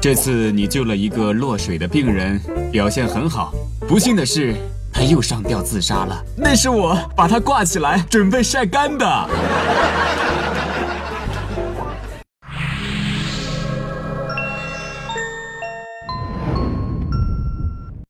这次你救了一个落水的病人表现很好。不幸的是他又上吊自杀了。那是我把他挂起来准备晒干的。